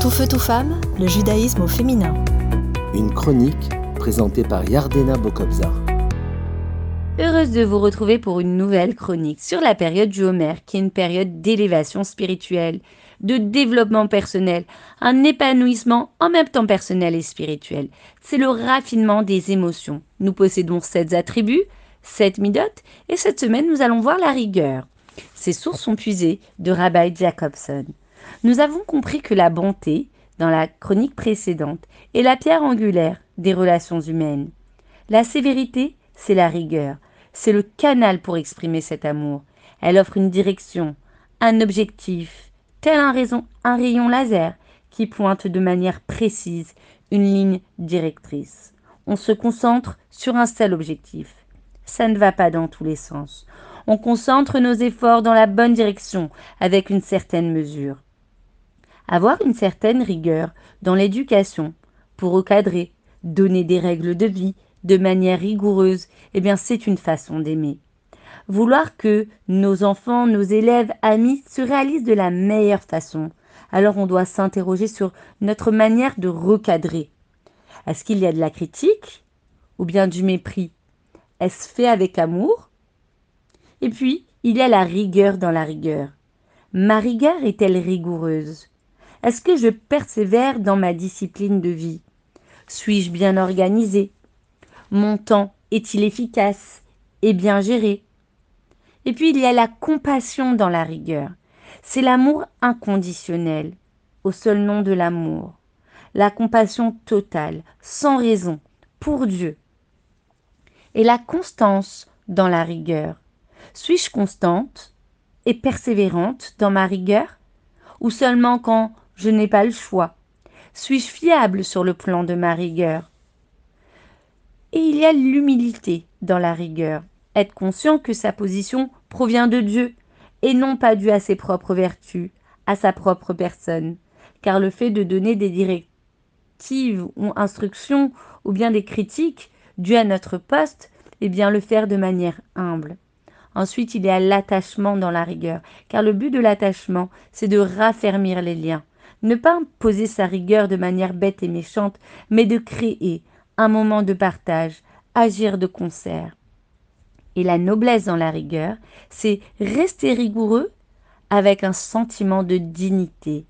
Tout feu, tout femme, le judaïsme au féminin. Une chronique présentée par Yardena Bokobzar. Heureuse de vous retrouver pour une nouvelle chronique sur la période du Homer, qui est une période d'élévation spirituelle, de développement personnel, un épanouissement en même temps personnel et spirituel. C'est le raffinement des émotions. Nous possédons sept attributs, sept midotes, et cette semaine nous allons voir la rigueur. Ces sources sont puisées de Rabbi Jacobson. Nous avons compris que la bonté, dans la chronique précédente, est la pierre angulaire des relations humaines. La sévérité, c'est la rigueur, c'est le canal pour exprimer cet amour. Elle offre une direction, un objectif, tel un, un rayon laser qui pointe de manière précise une ligne directrice. On se concentre sur un seul objectif. Ça ne va pas dans tous les sens. On concentre nos efforts dans la bonne direction avec une certaine mesure. Avoir une certaine rigueur dans l'éducation pour recadrer, donner des règles de vie de manière rigoureuse, eh bien c'est une façon d'aimer. Vouloir que nos enfants, nos élèves, amis se réalisent de la meilleure façon, alors on doit s'interroger sur notre manière de recadrer. Est-ce qu'il y a de la critique ou bien du mépris? Est-ce fait avec amour? Et puis, il y a la rigueur dans la rigueur. Ma rigueur est-elle rigoureuse? Est-ce que je persévère dans ma discipline de vie? Suis-je bien organisé? Mon temps est-il efficace et bien géré? Et puis il y a la compassion dans la rigueur. C'est l'amour inconditionnel, au seul nom de l'amour. La compassion totale, sans raison, pour Dieu. Et la constance dans la rigueur. Suis-je constante et persévérante dans ma rigueur? Ou seulement quand je n'ai pas le choix. Suis-je fiable sur le plan de ma rigueur? Et il y a l'humilité dans la rigueur. Être conscient que sa position provient de Dieu et non pas due à ses propres vertus, à sa propre personne. Car le fait de donner des directives ou instructions ou bien des critiques dues à notre poste, eh bien le faire de manière humble. Ensuite, il y a l'attachement dans la rigueur, car le but de l'attachement, c'est de raffermir les liens. Ne pas imposer sa rigueur de manière bête et méchante, mais de créer un moment de partage, agir de concert. Et la noblesse dans la rigueur, c'est rester rigoureux avec un sentiment de dignité,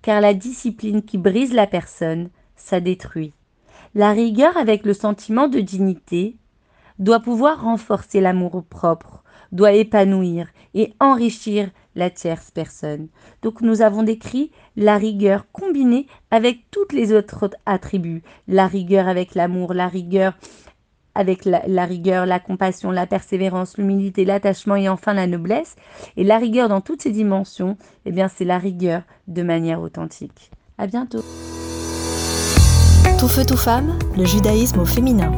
car la discipline qui brise la personne, ça détruit. La rigueur avec le sentiment de dignité doit pouvoir renforcer l'amour propre, doit épanouir et enrichir la tierce personne. Donc nous avons décrit la rigueur combinée avec toutes les autres attributs. La rigueur avec l'amour, la rigueur avec la, rigueur, la compassion, la persévérance, l'humilité, l'attachement et enfin la noblesse. Et la rigueur dans toutes ces dimensions, eh bien c'est la rigueur de manière authentique. À bientôt. Tout feu, tout femme, le judaïsme au féminin.